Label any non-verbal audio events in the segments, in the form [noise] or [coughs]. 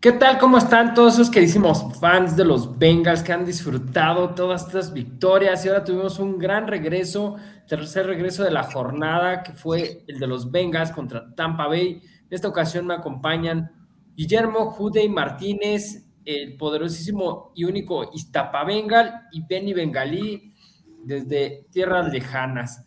¿Qué tal? ¿Cómo están todos esos queridísimos fans de los Bengals que han disfrutado todas estas victorias? Y ahora tuvimos un gran regreso, tercer regreso de la jornada, que fue el de los Bengals contra Tampa Bay. En esta ocasión me acompañan Guillermo Judey Martínez, el poderosísimo y único Iztapa Bengal y Benny Bengalí desde tierras lejanas.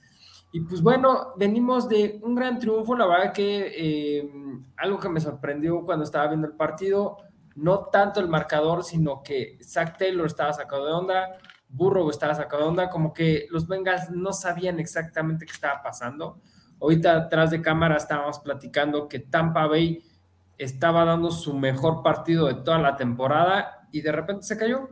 Y pues bueno, venimos de un gran triunfo, la verdad que eh, algo que me sorprendió cuando estaba viendo el partido, no tanto el marcador, sino que Zach Taylor estaba sacado de onda, Burrow estaba sacado de onda, como que los Bengals no sabían exactamente qué estaba pasando. Ahorita atrás de cámara estábamos platicando que Tampa Bay estaba dando su mejor partido de toda la temporada y de repente se cayó.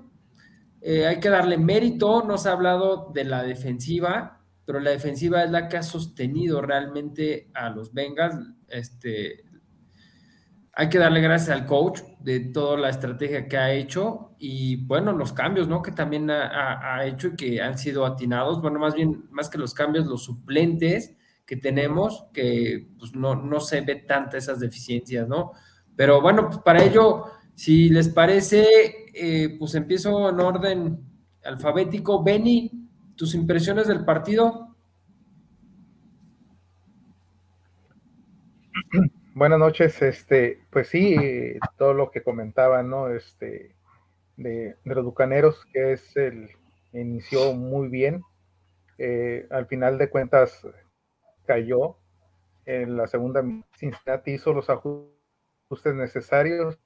Eh, hay que darle mérito, no se ha hablado de la defensiva, pero la defensiva es la que ha sostenido realmente a los Bengals. Este, hay que darle gracias al coach de toda la estrategia que ha hecho y bueno, los cambios, ¿no? Que también ha, hecho y que han sido atinados. Bueno, más bien, más que los cambios, los suplentes que tenemos, que pues no, no se ve tantas esas deficiencias, ¿no? Pero bueno, pues para ello, si les parece, eh, pues empiezo en orden alfabético. Benny, tus impresiones del partido. Buenas noches, este, pues sí, todo lo que comentaban, ¿no? Este, de, los Bucaneros, que es el, inició muy bien. Eh, al final de cuentas cayó. En la segunda Cincinnati hizo los ajustes necesarios.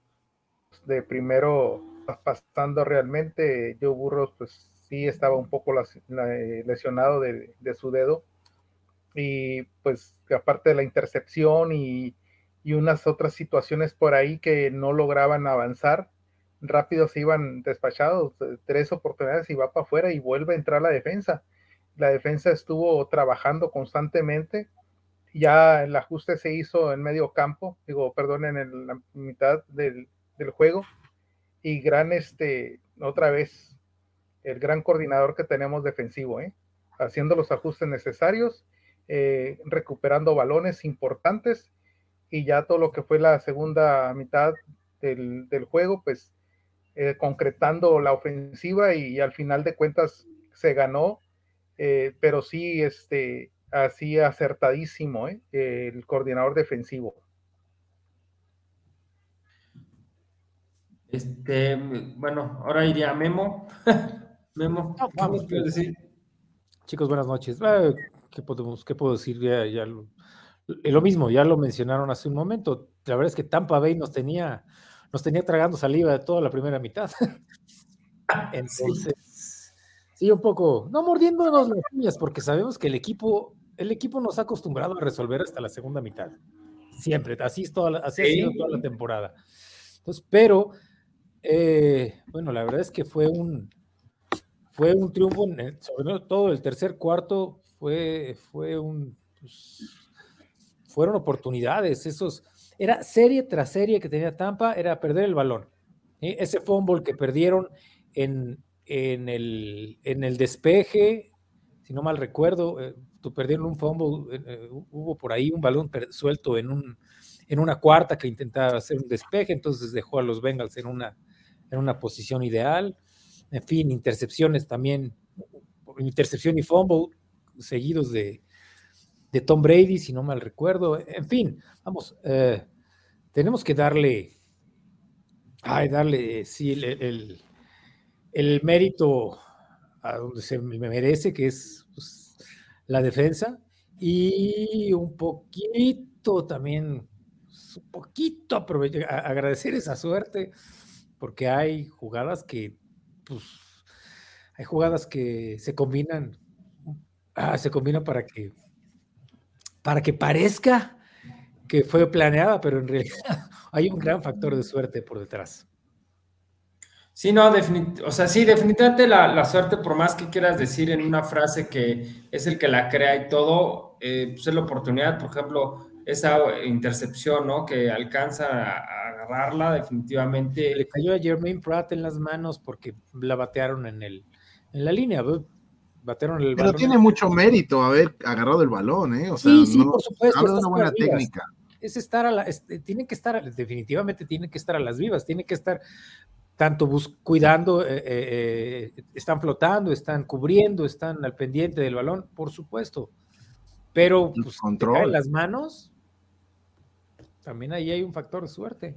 De primero pasando realmente, Joe Burros, pues estaba un poco eh, lesionado de, su dedo. Y pues aparte de la intercepción y, unas otras situaciones por ahí que no lograban avanzar, rápido se iban despachados, tres oportunidades y va para afuera y vuelve a entrar la defensa. La defensa estuvo trabajando constantemente. Ya el ajuste se hizo en medio campo, digo, perdón, en la mitad del juego. Y gran, este, otra vez, el gran coordinador que tenemos defensivo, ¿eh? haciendo los ajustes necesarios, eh, recuperando balones importantes y ya todo lo que fue la segunda mitad del, juego, pues eh, concretando la ofensiva y, al final de cuentas se ganó, pero sí, este, así acertadísimo el coordinador defensivo. Este, bueno, ahora iría Memo. [laughs] Memo, ¿qué decir? Chicos, buenas noches. Ah, ¿Qué, podemos, qué puedo decir? Ya, lo, lo, mismo, ya lo mencionaron hace un momento. La verdad es que Tampa Bay nos tenía, nos tenía tragando saliva de toda la primera mitad. [laughs] Entonces, sí. un poco, no mordiéndonos las uñas, porque sabemos que el equipo, el equipo nos ha acostumbrado a resolver hasta la segunda mitad. Siempre, así, es toda, así ha sido toda la temporada. Entonces, pero, eh, bueno, la verdad es que fue un, fue un triunfo, sobre todo el tercer cuarto, fue, fue un, pues, fueron oportunidades, esos, era serie tras serie que tenía Tampa, era perder el balón. Ese fumble que perdieron en, en, el, en el despeje, si no mal recuerdo, eh, perdieron un fumble, eh, eh, hubo por ahí un balón suelto en, un, en una cuarta que intentaba hacer un despeje, entonces dejó a los Bengals en una, en una posición ideal en fin, intercepciones también, intercepción y fumble seguidos de, Tom Brady, si no mal recuerdo. En fin, vamos, eh, tenemos que darle, ay, darle, sí, el, el, mérito a donde se me merece, que es pues, la defensa, y un poquito también, un poquito agradecer esa suerte, porque hay jugadas que pues hay jugadas que se combinan, ah, se combinan para que, para que parezca que fue planeada, pero en realidad [laughs] hay un gran factor de suerte por detrás. Sí, no, o sea, sí, definitivamente la, suerte, por más que quieras decir en una frase que es el que la crea y todo, eh, pues es la oportunidad, por ejemplo, esa intercepción, ¿no? Que alcanza a, agarrarla, definitivamente. Le cayó a Jermaine Pratt en las manos porque la batearon en, el, en la línea, batearon el Pero tiene mucho mérito haber agarrado el balón, ¿eh? O sea, sí, sí, por supuesto. Habla de una buena técnica. es estar a la, tienen que estar, definitivamente tienen que estar a las vivas, tienen que estar tanto cuidando, eh, eh, están flotando, están cubriendo, están al pendiente del balón, por supuesto. Pero pues, control. las manos, también ahí hay un factor de suerte.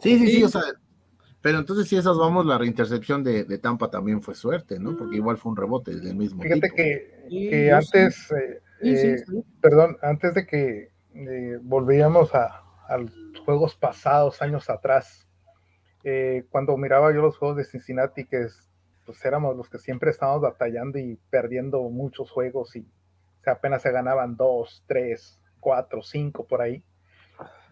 Sí, sí, sí, o sea, pero entonces si esas vamos, la reintercepción de, Tampa también fue suerte, ¿no? Porque igual fue un rebote del mismo. Fíjate que, antes, eh, eh, perdón, antes de que eh, volvíamos a, los juegos pasados, años atrás, cuando miraba yo los juegos de Cincinnati, que pues éramos los que siempre estábamos batallando y perdiendo muchos juegos y apenas se ganaban dos, tres, cuatro, cinco por ahí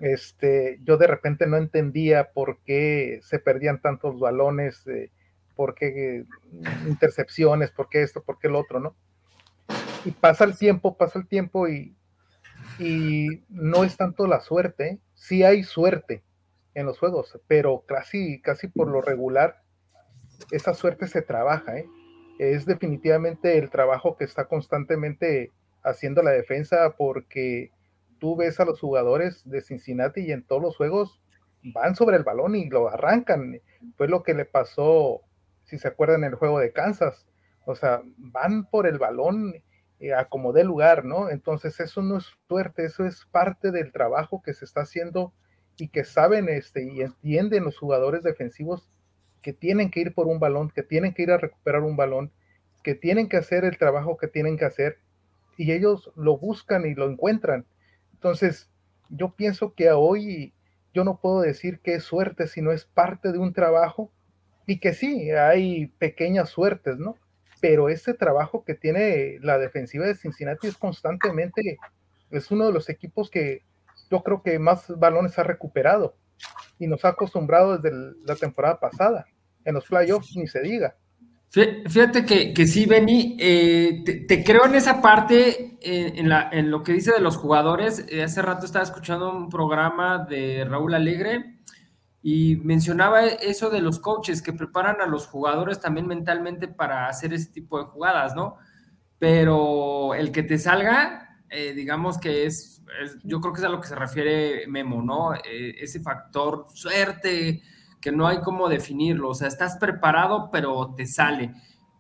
este, yo de repente no entendía por qué se perdían tantos balones, eh, por qué intercepciones, por qué esto, por qué el otro, ¿no? Y pasa el tiempo, pasa el tiempo y, y no es tanto la suerte, sí hay suerte en los juegos, pero casi, casi por lo regular, esa suerte se trabaja, ¿eh? Es definitivamente el trabajo que está constantemente haciendo la defensa porque tú ves a los jugadores de Cincinnati y en todos los juegos van sobre el balón y lo arrancan. Fue lo que le pasó, si se acuerdan, en el juego de Kansas. O sea, van por el balón eh, a como de lugar, ¿no? Entonces eso no es suerte, eso es parte del trabajo que se está haciendo y que saben este, y entienden los jugadores defensivos que tienen que ir por un balón, que tienen que ir a recuperar un balón, que tienen que hacer el trabajo que tienen que hacer y ellos lo buscan y lo encuentran. Entonces, yo pienso que hoy yo no puedo decir que es suerte, sino es parte de un trabajo y que sí, hay pequeñas suertes, ¿no? Pero ese trabajo que tiene la defensiva de Cincinnati es constantemente, es uno de los equipos que yo creo que más balones ha recuperado y nos ha acostumbrado desde la temporada pasada. En los playoffs ni se diga. Fíjate que, que sí, Benny, eh, te, creo en esa parte, eh, en, la, en, lo que dice de los jugadores. Eh, hace rato estaba escuchando un programa de Raúl Alegre y mencionaba eso de los coaches que preparan a los jugadores también mentalmente para hacer ese tipo de jugadas, ¿no? Pero el que te salga, digamos que es, yo creo que es a lo que se refiere Memo, ¿no? ese factor suerte que no hay cómo definirlo. O sea, estás preparado, pero te sale.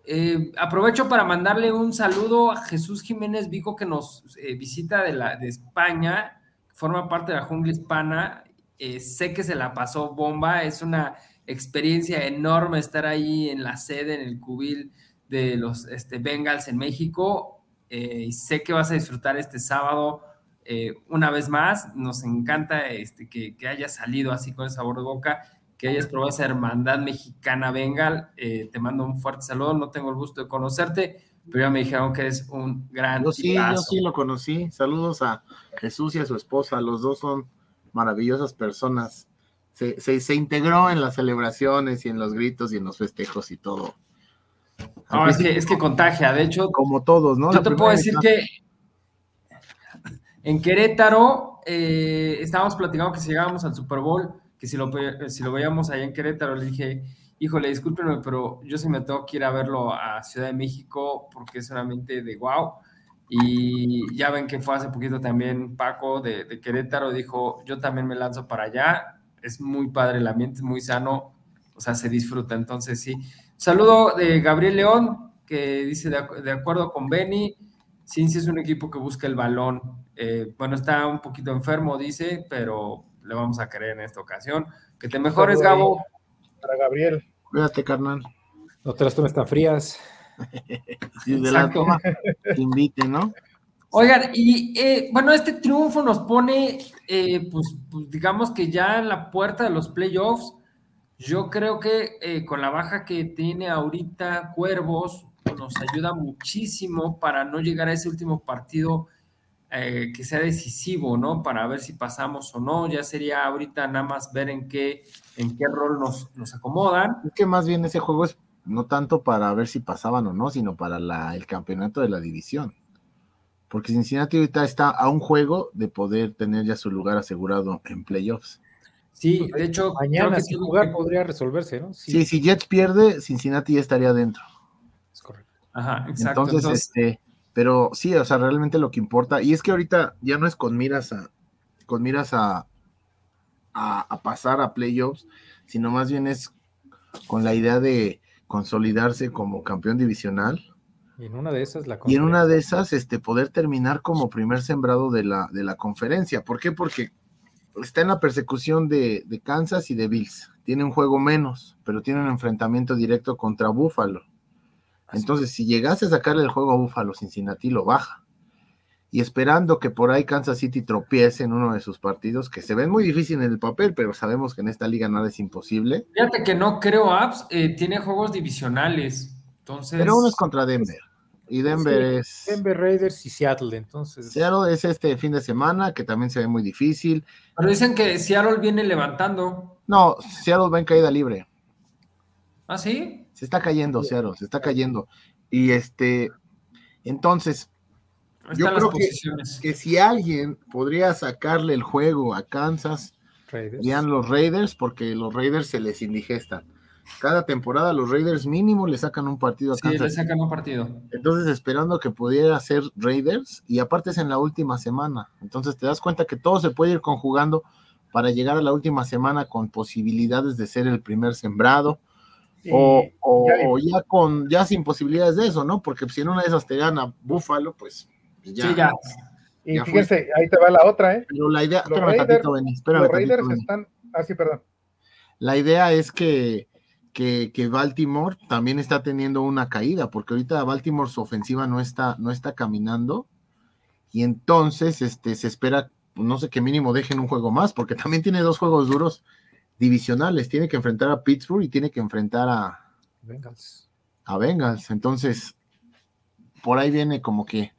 Eh, aprovecho para mandarle un saludo a Jesús Jiménez Vico, que nos eh, visita de, la, de España, forma parte de la jungla hispana. Eh, sé que se la pasó bomba, es una experiencia enorme estar ahí en la sede, en el cubil de los este, Bengals en México. y sé que vas a disfrutar este sábado una vez más. Nos encanta este, que, que haya salido así con el sabor de boca que hayas probado esa hermandad mexicana Bengal. Eh, te mando un fuerte saludo, no tengo el gusto de conocerte, pero ya me dijeron que es un gran. Yo sí, yo sí lo conocí. Saludos a Jesús y a su esposa, los dos son maravillosas personas. Se, se, integró en las celebraciones y en los gritos y en los festejos y todo. es, que, es que contagia, de hecho. Como todos, ¿no? Yo te puedo decir que en Querétaro eh, estábamos platicando que si llegábamos al Super Bowl, que si lo, si lo veíamos allá en Querétaro, le dije, híjole, discúlpenme, pero yo sí me tengo que ir a verlo a Ciudad de México porque es solamente de wow. Y ya ven que fue hace poquito también Paco de, de, Querétaro, dijo, yo también me lanzo para allá, es muy padre el ambiente, es muy sano, o sea, se disfruta, entonces sí. Saludo de Gabriel León, que dice, de, acuerdo con Benny, Cincy es un equipo que busca el balón. Eh, bueno, está un poquito enfermo, dice, pero le vamos a querer en esta ocasión. Que te mejores, Gabo. Para Gabriel. Cuídate, carnal. No te las tomes tan frías. [laughs] Exacto. invite, ¿no? Oigan, y eh, bueno, este triunfo nos pone, eh, pues, pues, digamos que ya en la puerta de los playoffs. Yo creo que eh, con la baja que tiene ahorita Cuervos, nos ayuda muchísimo para no llegar a ese último partido eh, que sea decisivo, ¿no? Para ver si pasamos o no. Ya sería ahorita nada más ver en qué, en qué rol nos, nos acomodan. Es que más bien ese juego es no tanto para ver si pasaban o no, sino para la, el campeonato de la división. Porque Cincinnati ahorita está a un juego de poder tener ya su lugar asegurado en playoffs. Sí, de hecho, mañana sin jugar podría resolverse, ¿no? Sí. si Jets pierde, Cincinnati ya estaría dentro. Es correcto. Ajá, exacto. entonces, este, pero sí, o sea, realmente lo que importa, y es que ahorita ya no es con miras a, con miras a, a, pasar a playoffs, sino más bien es con la idea de consolidarse como campeón divisional. Y en una de esas, la y en una de esas, este, poder terminar como primer sembrado de la, de la conferencia. ¿Por qué? Porque está en la persecución de, de Kansas y de Bills. Tiene un juego menos, pero tiene un enfrentamiento directo contra Buffalo. Entonces, si llegase a sacarle el juego a Buffalo, Cincinnati lo baja y esperando que por ahí Kansas City tropiece en uno de sus partidos, que se ven muy difícil en el papel, pero sabemos que en esta liga nada es imposible. Fíjate que no creo Apps, eh, tiene juegos divisionales, entonces... Pero uno es contra Denver, y Denver es... Denver Raiders y Seattle, entonces... Seattle es este fin de semana, que también se ve muy difícil. Pero dicen que Seattle viene levantando. No, Seattle va en caída libre. ¿Ah, sí? Se está cayendo, Seattle, se está cayendo. Y este, entonces, yo creo que, si alguien podría sacarle el juego a Kansas, serían los Raiders, porque los Raiders se les indigestan. Cada temporada los Raiders mínimo le sacan un partido a Kansas. Sí, le sacan un partido. Entonces esperando que pudiera ser Raiders y aparte es en la última semana. Entonces te das cuenta que todo se puede ir conjugando para llegar a la última semana con posibilidades de ser el primer sembrado. O, ya, con ya sin posibilidades de eso, ¿no? Porque si en una de esas te gana Buffalo, pues pues sí, ya. Y fíjense, ahí te va la otra, ¿eh? Pero la idea, los Raiders, los Raiders están, ah, sí, perdón. La idea es que, que, que, Baltimore también está teniendo una caída, porque ahorita Baltimore su ofensiva no está, no está caminando, y entonces este, se espera, no sé qué mínimo dejen un juego más, porque también tiene dos juegos duros divisionales, tiene que enfrentar a Pittsburgh y tiene que enfrentar a Bengals. A Bengals, entonces por ahí viene como que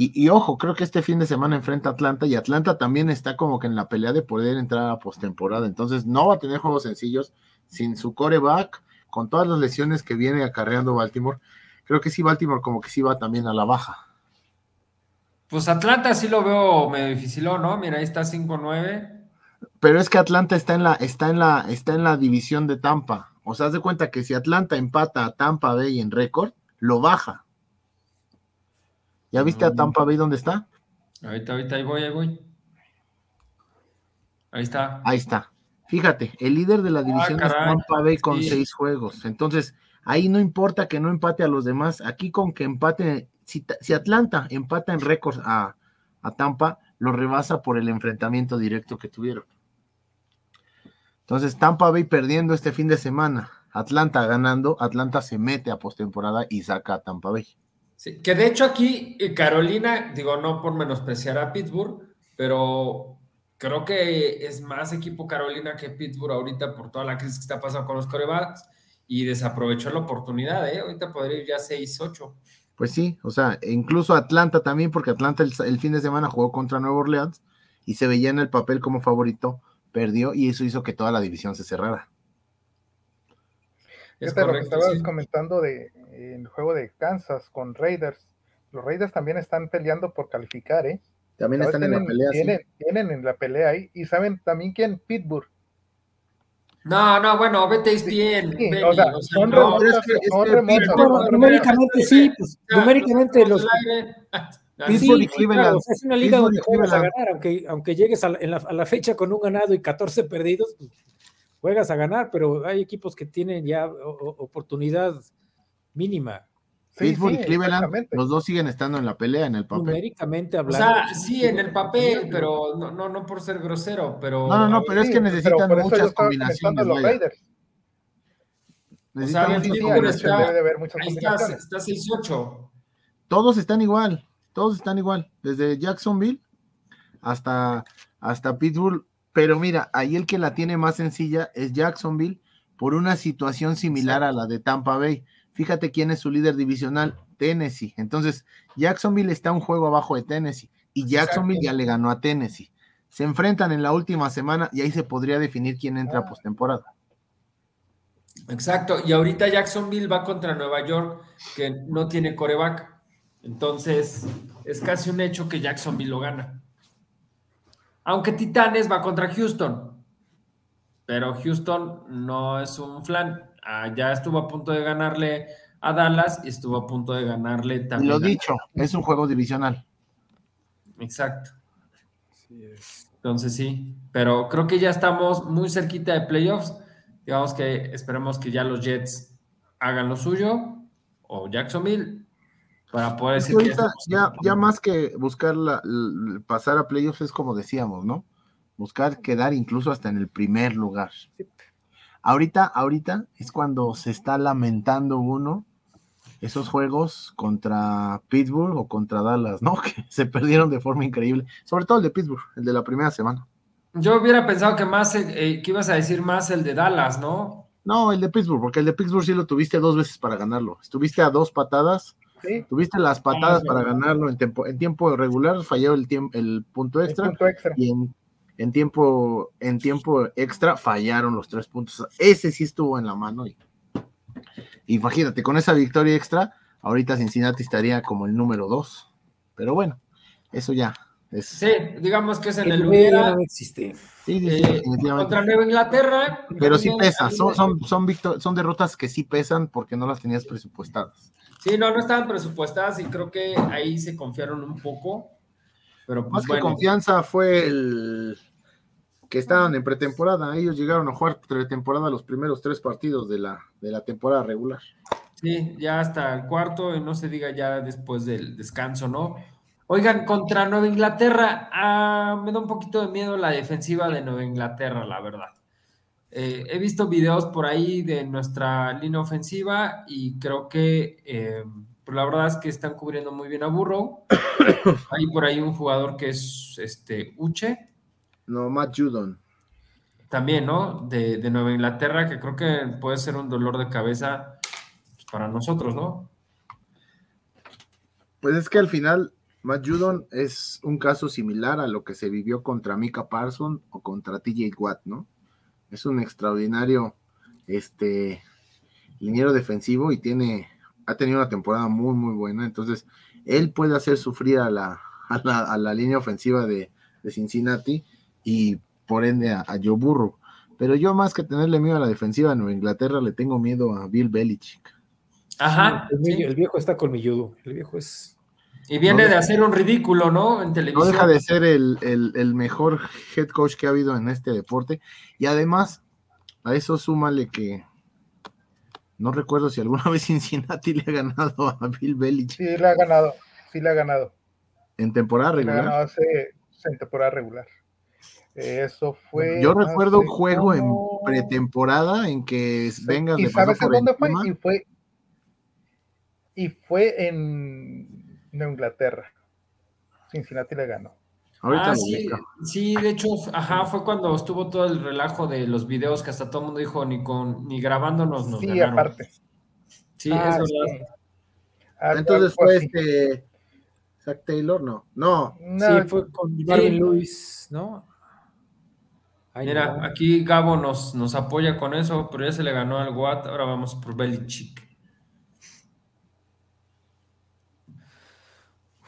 y, ojo, creo que este fin de semana enfrenta a Atlanta y Atlanta también está como que en la pelea de poder entrar a postemporada. Entonces no va a tener juegos sencillos sin su coreback, con todas las lesiones que viene acarreando Baltimore. Creo que sí, Baltimore como que sí va también a la baja. Pues Atlanta sí lo veo medio difícil, ¿no? Mira, ahí está 5-9. Pero es que Atlanta está en la, está en la, está en la división de Tampa. O sea, haz de cuenta que si Atlanta empata a Tampa Bay en récord, lo baja. ¿Ya viste a Tampa Bay dónde está? Ahorita, ahorita, ahí voy, ahí voy. Ahí está. Ahí está. Fíjate, el líder de la ah, división es Tampa Bay con seis juegos. Entonces, ahí no importa que no empate a los demás. Aquí con que empate, si, Atlanta empata en récords a, a Tampa, lo rebasa por el enfrentamiento directo que tuvieron. Entonces, Tampa Bay perdiendo este fin de semana, Atlanta ganando, Atlanta se mete a postemporada y saca a Tampa Bay. Sí, que de hecho aquí eh, Carolina, digo, no por menospreciar a Pittsburgh, pero creo que es más equipo Carolina que Pittsburgh ahorita por toda la crisis que está pasando con los corebacks y desaprovechó la oportunidad, ¿eh? Ahorita podría ir ya 6-8. Pues sí, o sea, incluso Atlanta también, porque Atlanta el, fin de semana jugó contra Nueva Orleans y se veía en el papel como favorito, perdió y eso hizo que toda la división se cerrara. Es lo que estabas comentando de el juego de Kansas con Raiders. Los Raiders también están peleando por calificar, ¿eh? También están en la pelea. Tienen, tienen, en la pelea ahí. Y saben también quién, Pittsburgh. No, no, bueno, vete bien. Sí, o sea, son numéricamente sí, pues, numéricamente los. [laughs] Pittsburgh y Cleveland. es una liga donde juegas a ganar, aunque, aunque llegues a la, a la, fecha con un ganado y 14 perdidos, pues, juegas a ganar, pero hay equipos que tienen ya oportunidad mínima. Pittsburgh y Cleveland, los dos siguen estando en la pelea en el papel. Numéricamente hablando. O sea, sí, en el papel, pero no, no, no por ser grosero, pero. No, no, no, pero es que necesitan muchas combinaciones. Los Raiders. Necesitan muchas combinaciones. Ahí está, está 6-8. Todos están igual, todos están igual, desde Jacksonville hasta, hasta Pittsburgh. Pero mira, ahí el que la tiene más sencilla es Jacksonville por una situación similar a la de Tampa Bay Fíjate quién es su líder divisional, Tennessee. Entonces, Jacksonville está un juego abajo de Tennessee y Jacksonville ya le ganó a Tennessee. Se enfrentan en la última semana y ahí se podría definir quién entra a ah. postemporada. Exacto, y ahorita Jacksonville va contra Nueva York, que no tiene coreback. Entonces, es casi un hecho que Jacksonville lo gana. Aunque Titanes va contra Houston, pero Houston no es un flan. Ah, ya estuvo a punto de ganarle a Dallas y estuvo a punto de ganarle también. Lo dicho, es un juego divisional. Exacto. Entonces sí, pero creo que ya estamos muy cerquita de playoffs. Digamos que esperemos que ya los Jets hagan lo suyo o Jacksonville para poder decir que ya, ya, más que buscar la, pasar a playoffs es como decíamos, ¿no? Buscar quedar incluso hasta en el primer lugar. Ahorita, ahorita es cuando se está lamentando uno esos juegos contra Pittsburgh o contra Dallas, ¿no? [laughs] Que se perdieron de forma increíble, sobre todo el de Pittsburgh, el de la primera semana. Yo hubiera pensado que más, eh, que ibas a decir más el de Dallas, ¿no? No, el de Pittsburgh, porque el de Pittsburgh sí lo tuviste dos veces para ganarlo. Estuviste a dos patadas, tuviste las patadas para ganarlo en, tiempo, en tiempo regular, falló el, tiempo, el punto extra, y en, tiempo, en tiempo extra fallaron los tres puntos. Ese sí estuvo en la mano. Y, imagínate, con esa victoria extra, ahorita Cincinnati estaría como el número dos. Pero bueno, eso ya Sí, digamos que es en el, hubiera. No existe. Sí, eh, contra Nueva Inglaterra. Pero sí pesa, son, son, son, derrotas que sí pesan porque no las tenías presupuestadas. Sí, no, no estaban presupuestadas y creo que ahí se confiaron un poco. Pero pues, Más que confianza fue el que estaban en pretemporada. Ellos llegaron a jugar pretemporada los primeros tres partidos de la, de la temporada regular. Sí, ya hasta el cuarto y no se diga ya después del descanso, ¿no? Oigan, contra Nueva Inglaterra, ah, me da un poquito de miedo la defensiva de Nueva Inglaterra, la verdad. Eh, he visto videos por ahí de nuestra línea ofensiva y creo que eh, pues la verdad es que están cubriendo muy bien a Burrow. [coughs] Hay por ahí un jugador que es este Uche. No, Matt Judon. También, ¿no? De, de, Nueva Inglaterra, que creo que puede ser un dolor de cabeza pues, para nosotros, ¿no? Pues es que al final Matt Judon es un caso similar a lo que se vivió contra Mika Parson o contra TJ Watt, ¿no? Es un extraordinario este liniero defensivo y tiene ha tenido una temporada muy muy buena, entonces él puede hacer sufrir a la, a la, línea ofensiva de, Cincinnati y por ende a, Joe Burrow. Pero yo más que tenerle miedo a la defensiva de Nueva Inglaterra, le tengo miedo a Bill Belichick. Ajá. El, el viejo está colmilludo. El viejo es y viene de hacer un ridículo, ¿no? En televisión. No deja de ser el, mejor head coach que ha habido en este deporte. Y además, a eso súmale que no recuerdo si alguna [laughs] vez Cincinnati le ha ganado a Bill Belichick. Sí, le ha ganado, sí le ha ganado. ¿En temporada regular? Le ha ganado hace, en temporada regular. Eso fue. Yo recuerdo un juego en pretemporada en que vengas ¿Y sabes en dónde fue? Y fue. Y fue en Nueva Inglaterra. Cincinnati le ganó. ah, sí, sí, de hecho, ajá, fue cuando estuvo todo el relajo de los videos que hasta todo el mundo dijo ni con ni grabándonos nos Sí, aparte. Sí, es ah, verdad. Ah, Entonces fue este Zach Taylor, no. No. sí, fue con Marvin Lewis, ¿no? Mira, aquí Gabo nos, nos apoya con eso, pero ya se le ganó al Watt, ahora vamos por Belichick.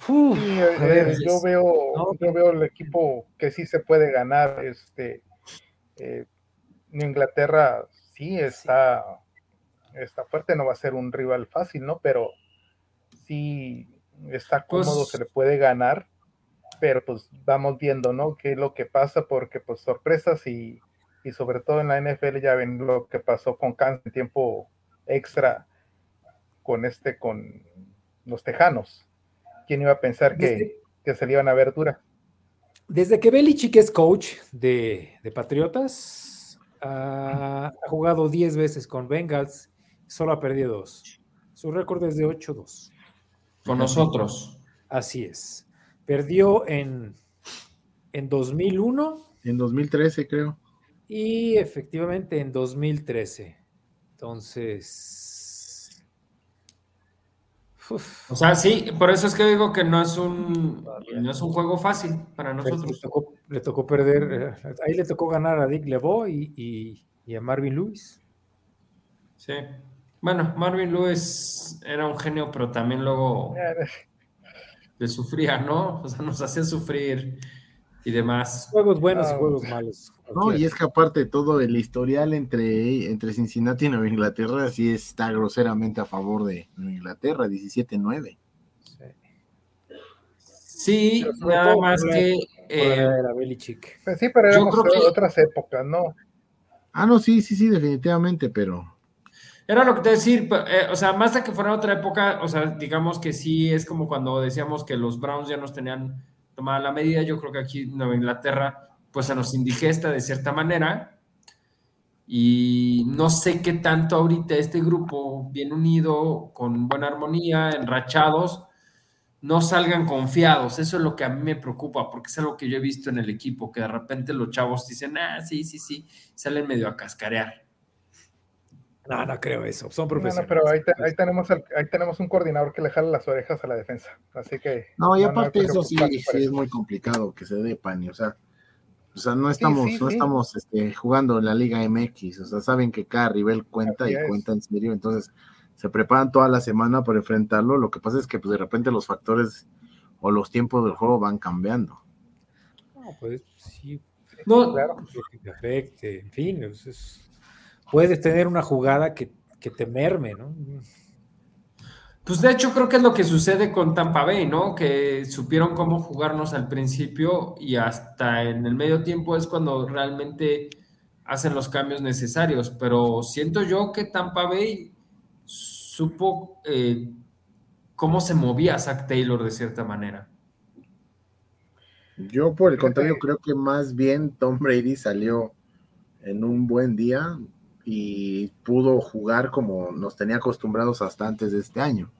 Eh, yo veo, yo veo el equipo que sí se puede ganar. Este, eh, Inglaterra sí está, está fuerte, no va a ser un rival fácil, ¿no? Pero sí está pues cómodo, se le puede ganar, pero pues vamos viendo, ¿no? Qué es lo que pasa, porque pues sorpresas y, y sobre todo en la NFL ya ven lo que pasó con Kansas en tiempo extra con este, con los Tejanos ¿Quién iba a pensar que, se le iban a ver dura? Desde que Belichick es coach de, Patriotas, ha jugado 10 veces con Bengals, solo ha perdido dos. Su récord es de 8-2. Con nosotros. Así es. Perdió en, en 2001. En 2013, creo. Y efectivamente en 2013. Entonces, o sea, sí, por eso es que digo que no es un, no es un juego fácil para nosotros. Le tocó, perder, eh, ahí le tocó ganar a Dick LeBeau y, a Marvin Lewis. Sí. Bueno, Marvin Lewis era un genio, pero también luego le sufría, ¿no? O sea, nos hacía sufrir y demás. Juegos buenos y ah, juegos malos. No, y es que aparte todo el historial entre, entre Cincinnati y Nueva Inglaterra sí está groseramente a favor de Nueva Inglaterra, 17-9. Sí, nada más que Eh. Pues sí, pero éramos creo que- otras épocas, ¿no? Ah, no, sí, sí, sí, definitivamente, pero Era lo que te decir, eh, o sea, más de que fuera otra época, o sea, digamos que sí es como cuando decíamos que los Browns ya nos tenían tomada la medida, yo creo que aquí en Nueva Inglaterra, pues se nos indigesta de cierta manera, y no sé qué tanto ahorita este grupo, bien unido, con buena armonía, enrachados, no salgan confiados, eso es lo que a mí me preocupa, porque es algo que yo he visto en el equipo, que de repente los chavos dicen, ah, sí, sí, sí, salen medio a cascarear. No, no creo eso. Son No, no, profesionales. pero ahí, te- ahí tenemos ahí tenemos un coordinador que le jala las orejas a la defensa. Así que. no, y aparte eso sí, es muy complicado que se dé pan, o sea, o sea, no estamos, sí, no sí. estamos este, jugando en la Liga MX, o sea, saben que cada rival cuenta Así y es. cuenta en serio, entonces se preparan toda la semana para enfrentarlo, lo que pasa es que pues de repente los factores o los tiempos del juego van cambiando. No, pues sí, No, Claro. que te afecte, en fin, es- es- puedes tener una jugada que, que te merme, ¿no? Pues de hecho creo que es lo que sucede con Tampa Bay, ¿no? Que supieron cómo jugarnos al principio y hasta en el medio tiempo es cuando realmente hacen los cambios necesarios. Pero siento yo que Tampa Bay supo eh, cómo se movía Zach Taylor de cierta manera. Yo por el contrario creo que más bien Tom Brady salió en un buen día y pudo jugar como nos tenía acostumbrados hasta antes de este año.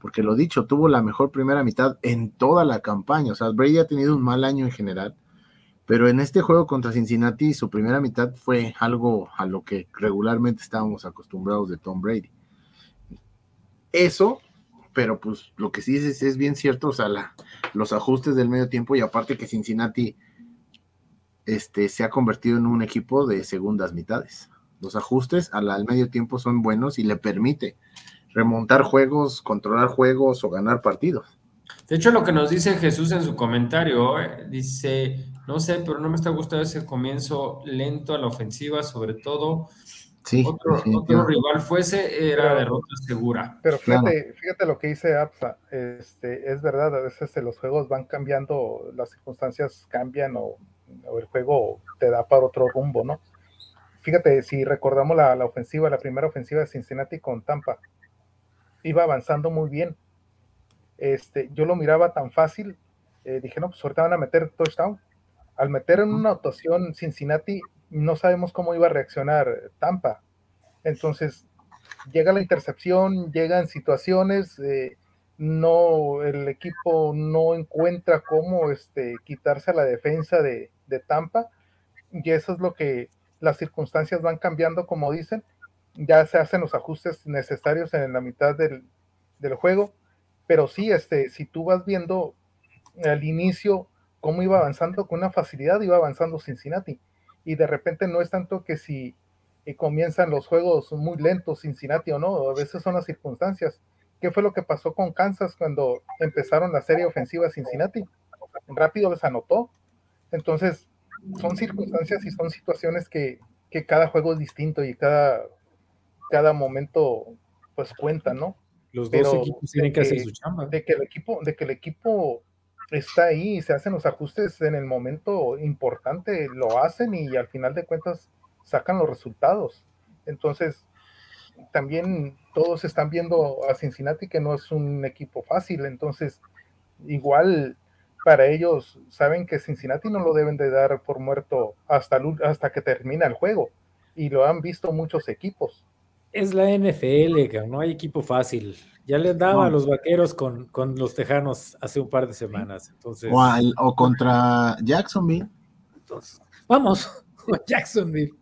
Porque lo dicho, tuvo la mejor primera mitad en toda la campaña. O sea, Brady ha tenido un mal año en general, pero en este juego contra Cincinnati su primera mitad fue algo a lo que regularmente estábamos acostumbrados de Tom Brady. Eso, pero pues lo que sí dices es bien cierto, o sea, los ajustes del medio tiempo y aparte que Cincinnati este, se ha convertido en un equipo de segundas mitades. Los ajustes al, al medio tiempo son buenos y le permite remontar juegos, controlar juegos o ganar partidos. De hecho, lo que nos dice Jesús en su comentario, eh, dice, no sé, pero no me está gustando ese comienzo lento a la ofensiva, sobre todo. Sí, Otro, rival fuese, era Pero- derrota segura. Pero Claro. fíjate, fíjate lo que dice APSA. Este, es verdad, a veces los juegos van cambiando, las circunstancias cambian o, o el juego te da para otro rumbo, ¿no? Fíjate, si recordamos la, la ofensiva, la primera ofensiva de Cincinnati con Tampa, iba avanzando muy bien. Este, yo lo miraba tan fácil, eh, dije, no, pues ahorita van a meter touchdown. Al meter en una actuación Cincinnati, no sabemos cómo iba a reaccionar Tampa. Entonces, llega la intercepción, llegan situaciones, eh, no, el equipo no encuentra cómo este, quitarse a la defensa de, de Tampa, y eso es lo que las circunstancias van cambiando, como dicen, ya se hacen los ajustes necesarios en la mitad del, del juego, pero sí, este, si tú vas viendo al inicio cómo iba avanzando con una facilidad, iba avanzando Cincinnati, y de repente no es tanto que si y comienzan los juegos muy lentos, Cincinnati o no, a veces son las circunstancias. ¿Qué fue lo que pasó con Kansas cuando empezaron la serie ofensiva Cincinnati? Rápido les anotó. Entonces, son circunstancias y son situaciones que, que cada juego es distinto y cada, cada momento pues cuenta, ¿no? Los dos Pero equipos tienen que hacer que- su chamba. De que el equipo, de que el equipo está ahí y se hacen los ajustes en el momento importante, lo hacen y al final de cuentas sacan los resultados. Entonces, también todos están viendo a Cincinnati que no es un equipo fácil, entonces igual para ellos saben que Cincinnati no lo deben de dar por muerto hasta, hasta que termina el juego y lo han visto muchos equipos. Es la NFL, no hay equipo fácil. Ya les daba No. a los vaqueros con, con los tejanos hace un par de semanas. Entonces, O, al- o contra Jacksonville. entonces, vamos, [laughs] Jacksonville.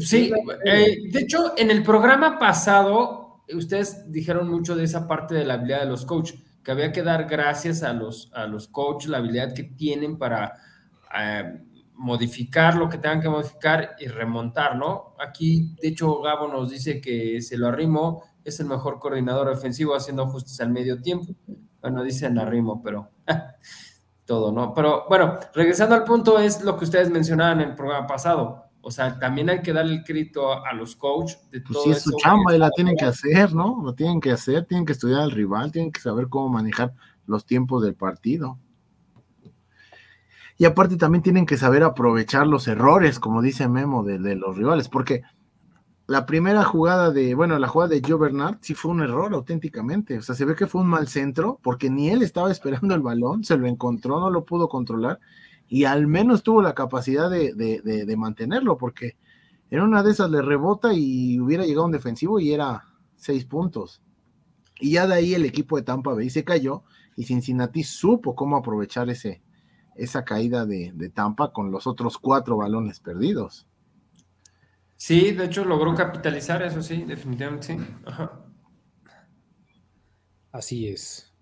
Sí, eh, de hecho, en el programa pasado, ustedes dijeron mucho de esa parte de la habilidad de los coaches, que había que dar gracias a los, a los coaches, la habilidad que tienen para eh, modificar lo que tengan que modificar y remontar, ¿no? Aquí, de hecho, Gabo nos dice que se lo arrimo, es el mejor coordinador ofensivo haciendo ajustes al medio tiempo. Bueno, dicen arrimo, pero [laughs] todo, ¿no? Pero bueno, regresando al punto, es lo que ustedes mencionaban en el programa pasado. O sea, también hay que darle el crédito a, a los coaches de Pues todo sí, es su chamba y la tienen que hacer, ¿no? Lo tienen que hacer, tienen que estudiar al rival, tienen que saber cómo manejar los tiempos del partido. Y aparte también tienen que saber aprovechar los errores, como dice Memo, de, de los rivales, porque la primera jugada de, bueno, la jugada de Joe Bernard sí fue un error auténticamente. O sea, se ve que fue un mal centro porque ni él estaba esperando el balón, se lo encontró, no lo pudo controlar y al menos tuvo la capacidad de, de, de, mantenerlo porque en una de esas le rebota y hubiera llegado un defensivo y era seis puntos. Y ya de ahí el equipo de Tampa Bay se cayó y Cincinnati supo cómo aprovechar ese, esa caída de, de Tampa con los otros cuatro balones perdidos. Sí, de hecho logró capitalizar, eso sí, definitivamente sí. Ajá. Así es.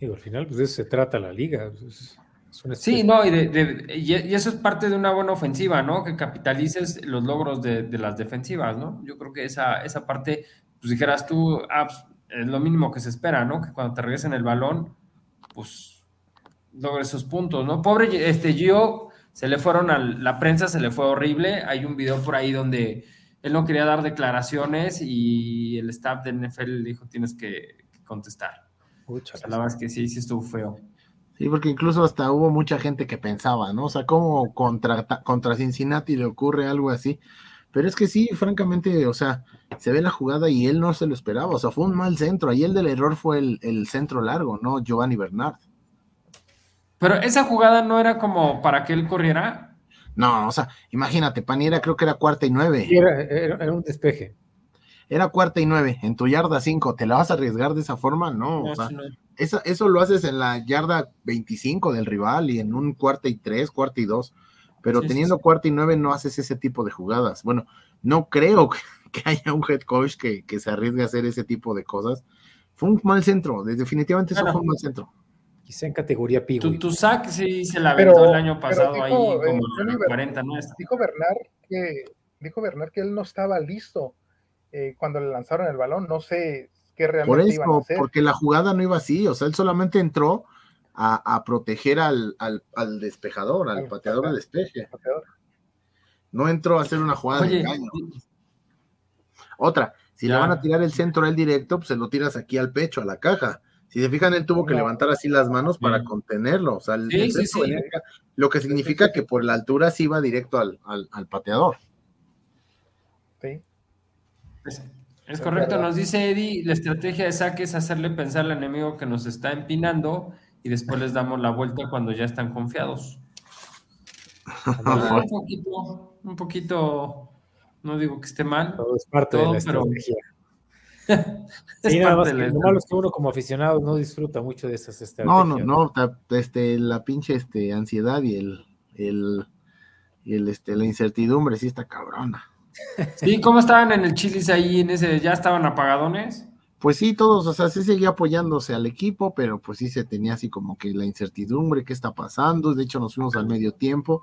Digo, al final, pues de eso se trata la liga. Es, es sí, no, y, de, de, y, eso es parte de una buena ofensiva, ¿no? Que capitalices los logros de, de, las defensivas, ¿no? Yo creo que esa, esa parte, pues dijeras tú, ah, pues, es lo mínimo que se espera, ¿no? Que cuando te regresen el balón, pues logres esos puntos, ¿no? Pobre este Gio se le fueron a la prensa, se le fue horrible. Hay un video por ahí donde él no quería dar declaraciones y el staff del NFL le dijo tienes que, que contestar. Mucha o sea, la verdad es que sí, sí estuvo feo. Sí, porque incluso hasta hubo mucha gente que pensaba, ¿no? O sea, ¿cómo contra, contra Cincinnati le ocurre algo así? Pero es que sí, francamente, o sea, se ve la jugada y él no se lo esperaba. O sea, fue un mal centro. Ahí el del error fue el, el centro largo, ¿no? Giovanni Bernard. Pero esa jugada no era como para que él corriera. No, o sea, imagínate, Paniera creo que era cuarta y nueve. Era, era, era, un despeje. Era cuarta y nueve, en tu yarda cinco, ¿te la vas a arriesgar de esa forma? No, no o sea, no. Eso, eso, lo haces en la yarda 25 del rival y en un cuarta y tres, cuarta y dos, pero sí, teniendo sí, sí. cuarta y nueve no haces ese tipo de jugadas. Bueno, no creo [laughs] que haya un head coach que, que se arriesgue a hacer ese tipo de cosas. Fue un mal centro, definitivamente eso fue un mal centro quizá en categoría Piwi. Tu, tu sac sí se la aventó el año pasado dijo, ahí como eh, 40 nuestra. Dijo Bernard que dijo Bernard que él no estaba listo eh, cuando le lanzaron el balón, no sé qué realmente Por eso, iban a hacer. porque la jugada no iba así, o sea, él solamente entró a, a proteger al, al, al, despejador, al, al pateador del despeje. Pateador. No entró a hacer una jugada Oye, de engaño. Otra, si ya. le van a tirar el centro a él directo, pues se lo tiras aquí al pecho, a la caja si se fijan, él tuvo que levantar así las manos para contenerlo. O sea, el, sí, sí, sí. lo que significa que por la altura sí va directo al, al, al pateador. Sí. Es, es correcto, nos dice Eddie, la estrategia de saque es hacerle pensar al enemigo que nos está empinando y después les damos la vuelta cuando ya están confiados. [laughs] un poquito, un poquito, no digo que esté mal. Todo es parte todo, de la estrategia. [laughs] Pero, sí, nada más, lo malo es que uno como aficionado no disfruta mucho de esas estrategias. No, no, no, este, la pinche este, ansiedad y el, el, y el este, la incertidumbre sí está cabrona. Sí, ¿cómo estaban en el Chilis ahí en ese, ya estaban apagadones? Pues sí, todos, o sea, sí seguía apoyándose al equipo, pero pues sí se tenía así como que la incertidumbre, qué está pasando, de hecho nos fuimos al medio tiempo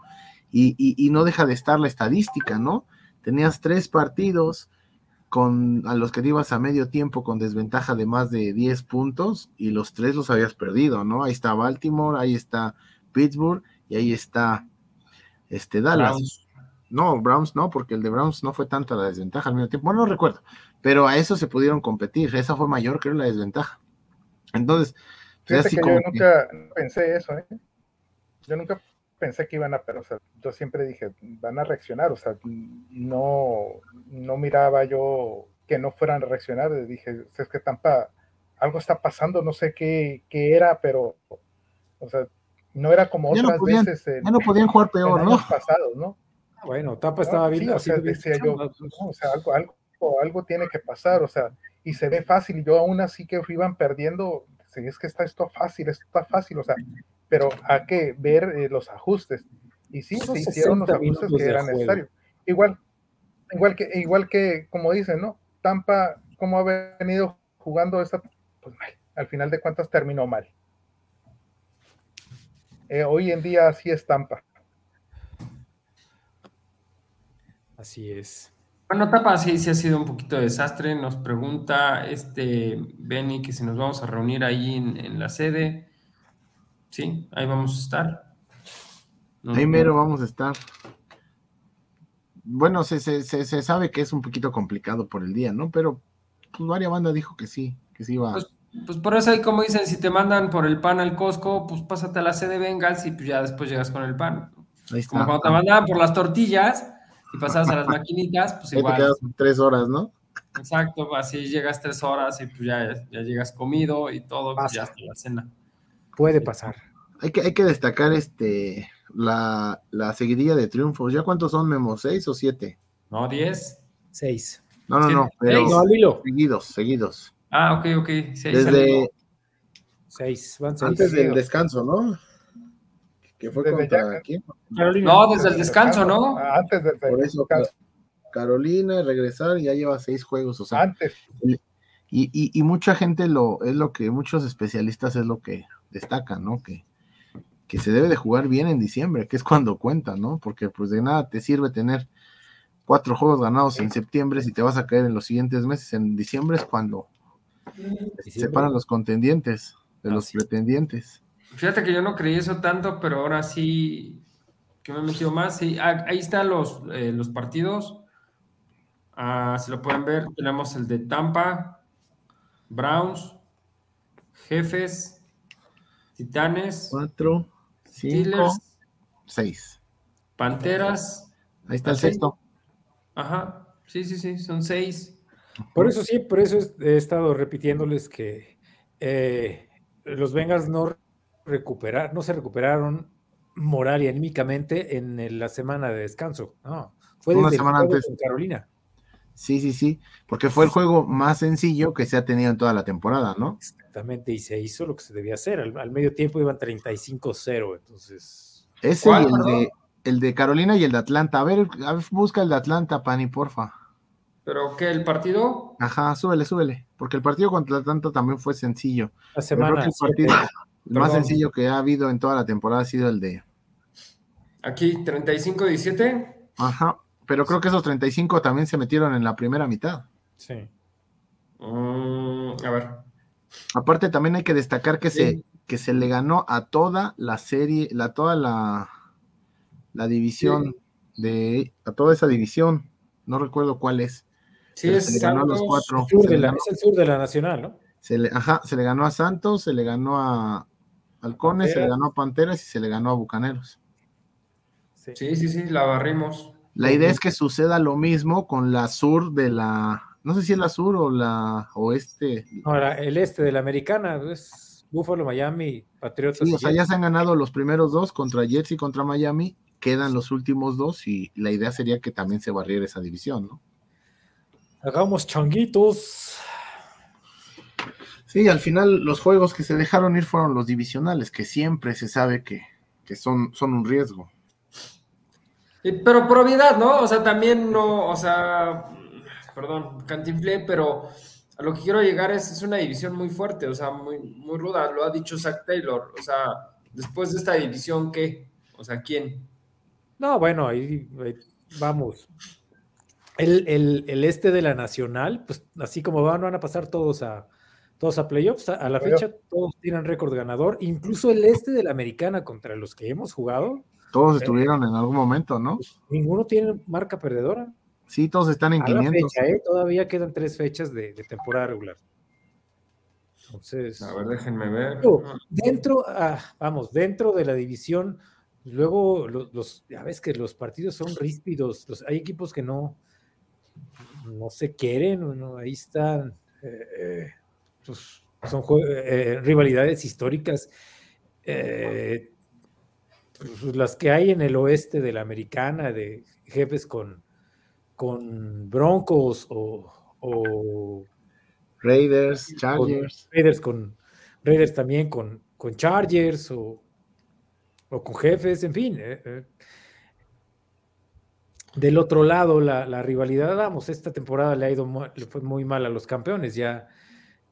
y, y, y no deja de estar la estadística, ¿no? Tenías tres partidos, con a los que te ibas a medio tiempo con desventaja de más de 10 puntos y los tres los habías perdido, ¿no? Ahí está Baltimore, ahí está Pittsburgh y ahí está este Dallas. No, Browns no, porque el de Browns no fue tanta la desventaja al medio tiempo. Bueno, no recuerdo, pero a eso se pudieron competir. Esa fue mayor, creo, la desventaja. Entonces, así que como yo nunca que... pensé eso, ¿eh? Yo nunca pensé que iban a, pero o sea, yo siempre dije, van a reaccionar, o sea, no, no miraba yo que no fueran a reaccionar, dije, es que Tampa, algo está pasando, no sé qué, qué era, pero, o sea, no era como ya otras no podían, veces en, ya no podían jugar peor, en ¿no? pasados, ¿no? Bueno, Tampa estaba bien, sí, o sea, decía yo, no, o sea, algo, algo, algo tiene que pasar, o sea, y se ve fácil, y yo aún así que iban perdiendo, es que está esto fácil, esto está fácil, o sea, pero hay que ver eh, los ajustes. Y sí, se hicieron los ajustes que eran necesarios. Igual, igual que, igual que, como dicen, ¿no? Tampa, ¿cómo ha venido jugando esta? Pues mal. Al final de cuentas terminó mal. Eh, hoy en día así es Tampa. Así es. Bueno, Tampa sí, sí ha sido un poquito de desastre. Nos pregunta este Benny que si nos vamos a reunir ahí en, en la sede. Sí, ahí vamos a estar. No, ahí mero no. vamos a estar. Bueno, se, se, se, se, sabe que es un poquito complicado por el día, ¿no? Pero pues, varias bandas dijo que sí, que sí iba. Pues, Pues por eso ahí como dicen, si te mandan por el pan al Costco, pues pásate a la sede Bengals y pues ya después llegas con el pan. Ahí está. Como cuando te mandaban por las tortillas y pasabas a las maquinitas, pues Ahí te igual. quedas tres horas, ¿no? Exacto, así llegas tres horas y pues ya, ya llegas comido y todo, pues Pasa. ya hasta la cena. Puede pasar. Hay que, hay que destacar este la, la seguidilla de triunfos. ¿Ya cuántos son, Memo? ¿Seis o siete? ¿No? ¿10? Seis. No, no, no, pero seis. No, seguidos, seguidos. Ah, ok, ok. Ahí Desde. Seis. Van seis. antes del descanso, ¿no? Que fue Desde contra ya- quién? Carolina. No, desde el descanso, ¿no? Antes del Por eso, descanso. Carolina, regresar, ya lleva seis juegos, o sea, Antes. y, y, y mucha gente lo, es lo que, muchos especialistas es lo que destacan, ¿no? Que, que se debe de jugar bien en diciembre, que es cuando cuenta, ¿no? Porque pues de nada te sirve tener cuatro juegos ganados en septiembre si te vas a caer en los siguientes meses. En diciembre es cuando se Diciembre. separan los contendientes de los pretendientes. Fíjate que yo no creí eso tanto, pero ahora sí que me he metido más. Sí, ah, ahí están los, eh, los partidos. Ah, si lo pueden ver, tenemos el de Tampa, Browns, Jefes, Titanes, Cuatro, cinco, Steelers, seis. Panteras. Ahí está el ¿Ah, sexto. Ajá, sí, sí, sí, son seis. Por eso sí, por eso es- he estado repitiéndoles que eh, los Bengals no recuperar, no se recuperaron moral y anímicamente en el- la semana de descanso. No, fue Una semana antes. con Carolina. Sí, sí, sí, porque fue el juego más sencillo que se ha tenido en toda la temporada, ¿no? Exactamente, y se hizo lo que se debía hacer. Al, al medio tiempo iban 35-0, entonces. Ese ¿Cuál, y el de, el de Carolina y el de Atlanta. A ver, a ver, busca el de Atlanta, Pani, porfa. ¿Pero qué? ¿El partido? Ajá, súbele, súbele. Porque el partido contra Atlanta también fue sencillo. La creo semana. que el partido el más Perdón. sencillo que ha habido en toda la temporada ha sido el de. Aquí, 35-17. Ajá. Pero creo que esos 35 también se metieron en la primera mitad. Sí. Mm, a ver. Aparte, también hay que destacar que, Sí. se, que se le ganó a toda la serie, la, toda la, la división de. a toda esa división. No recuerdo cuál es. Sí, es se le ganó a los Santos. cuatro. Sur Se de le la- ganó- es el sur de la Nacional, ¿no? Se le, ajá, se le ganó a Santos, se le ganó a Halcones, se le ganó a Panteras y se le ganó a Bucaneros. Sí, sí, sí, la barrimos. La idea es que suceda lo mismo con la sur de la, no sé si es la sur o la oeste. Ahora, el este de la Americana es Buffalo, Miami, Patriotas. Sí, o sea, ya se han ganado los primeros dos contra Jets y contra Miami, quedan los últimos dos y la idea sería que también se barriera esa división, ¿no? Hagamos changuitos. Sí, al final los juegos que se dejaron ir fueron los divisionales, que siempre se sabe que, que son, son un riesgo. Pero probidad, ¿no? O sea, también no, o sea, perdón, cantinflé, pero a lo que quiero llegar es, es una división muy fuerte, o sea, muy, muy ruda, lo ha dicho Zach Taylor, o sea, después de esta división, ¿qué? O sea, ¿quién? No, bueno, ahí, ahí vamos. El, el- el este de la Nacional, pues así como van, van a pasar todos a todos a playoffs. A, a la Playoff. fecha todos tienen récord ganador. Incluso el este de la Americana contra los que hemos jugado, Todos Sí. estuvieron en algún momento, ¿no? ninguno tiene marca perdedora. Sí, todos están en A la 500. fecha, ¿eh? Todavía quedan tres fechas de, de temporada regular. Entonces, A ver, déjenme ver. Dentro, ah, vamos, dentro de la división, luego los, los- ya ves que los partidos son ríspidos, los, hay equipos que no, no se quieren, ¿no? ahí están, eh, eh, pues, son jue- eh, rivalidades históricas, eh, pues, las que hay en el oeste de la americana, de jefes con, con Broncos o, o Raiders, Chargers. Raiders con Raiders también con, con Chargers o, o con jefes, en fin. eh, eh. Del otro lado, la, la rivalidad, vamos, esta temporada le ha ido le fue muy mal a los campeones. Ya,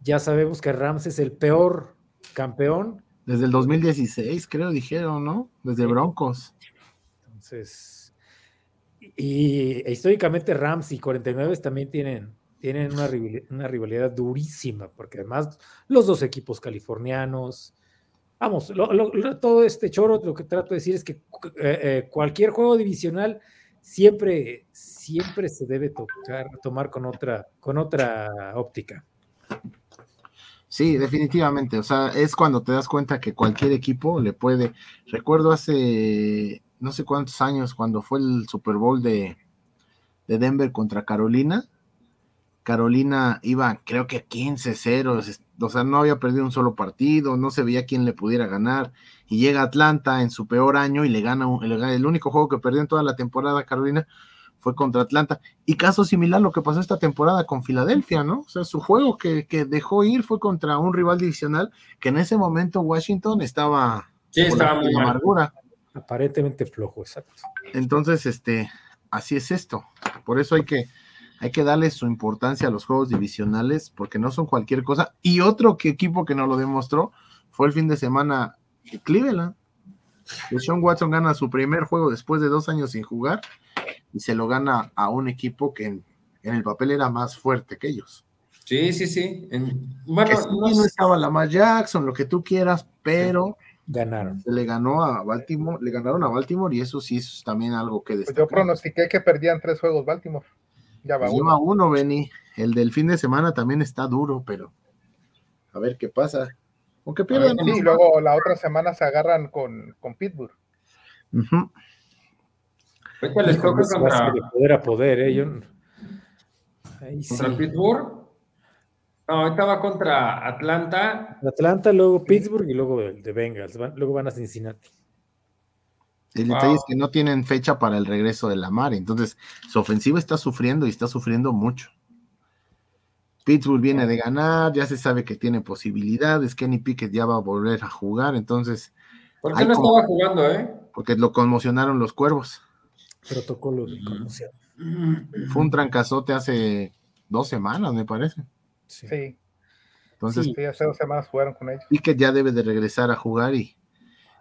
ya sabemos que Rams es el peor campeón. Desde el 2016, creo, dijeron, ¿no? Desde Broncos. Entonces, y, históricamente Rams y 49 también tienen, tienen una, una rivalidad durísima, porque además los dos equipos californianos, vamos, lo- lo- todo este choro, lo que trato de decir es que eh, eh, cualquier juego divisional siempre, siempre se debe tocar, tomar con otra, con otra óptica. Sí, definitivamente. O sea, es cuando te das cuenta que cualquier equipo le puede. Recuerdo hace no sé cuántos años, cuando fue el Super Bowl de, de Denver contra Carolina. Carolina iba, creo que 15-0, o sea, no había perdido un solo partido, no se veía quién le pudiera ganar. Y llega Atlanta en su peor año y le gana, el único juego que perdió en toda la temporada Carolina fue contra Atlanta. Y caso similar lo que pasó esta temporada con Filadelfia, ¿no? O sea, su juego que, dejó ir fue contra un rival divisional que en ese momento Washington estaba, sí, estaba muy amargura. Aparentemente flojo, exacto. Entonces, este, así es esto. Por eso hay que, hay que darle su importancia a los juegos divisionales, porque no son cualquier cosa. Y otro que, equipo que nos lo demostró fue el fin de semana Cleveland. Sean Watson gana su primer juego después de dos años sin jugar y se lo gana a un equipo que en, el papel era más fuerte que ellos. Sí, sí, sí. bueno, no, estaba la más Jackson, lo que tú quieras, pero ganaron. Se le ganó a Baltimore, le ganaron a Baltimore y eso sí es también algo que pues yo pronostiqué que perdían tres juegos Baltimore. Ya va uno. uno, Benny. El del fin de semana también está duro, pero a ver qué pasa. Aunque pierdan. Sí, luego la otra semana se agarran con, con Pittsburgh. Les toca contra... De poder a poder, ¿eh? ¿Contra Pittsburgh? No, estaba contra Atlanta. Atlanta, luego Pittsburgh y luego de Bengals. luego van a Cincinnati. El detalle es que no tienen fecha para el regreso de la mar, entonces su ofensiva está sufriendo y está sufriendo mucho. Pittsburgh viene de ganar, ya se sabe que tiene posibilidades, Kenny Pickett ya va a volver a jugar, entonces... ¿Por qué no estaba jugando, eh? Porque lo conmocionaron los cuervos. Protocolo de conmoción. Fue un trancazote hace dos semanas, me parece. Sí. Entonces, sí, hace dos semanas jugaron con ellos. Pickett ya debe de regresar a jugar y,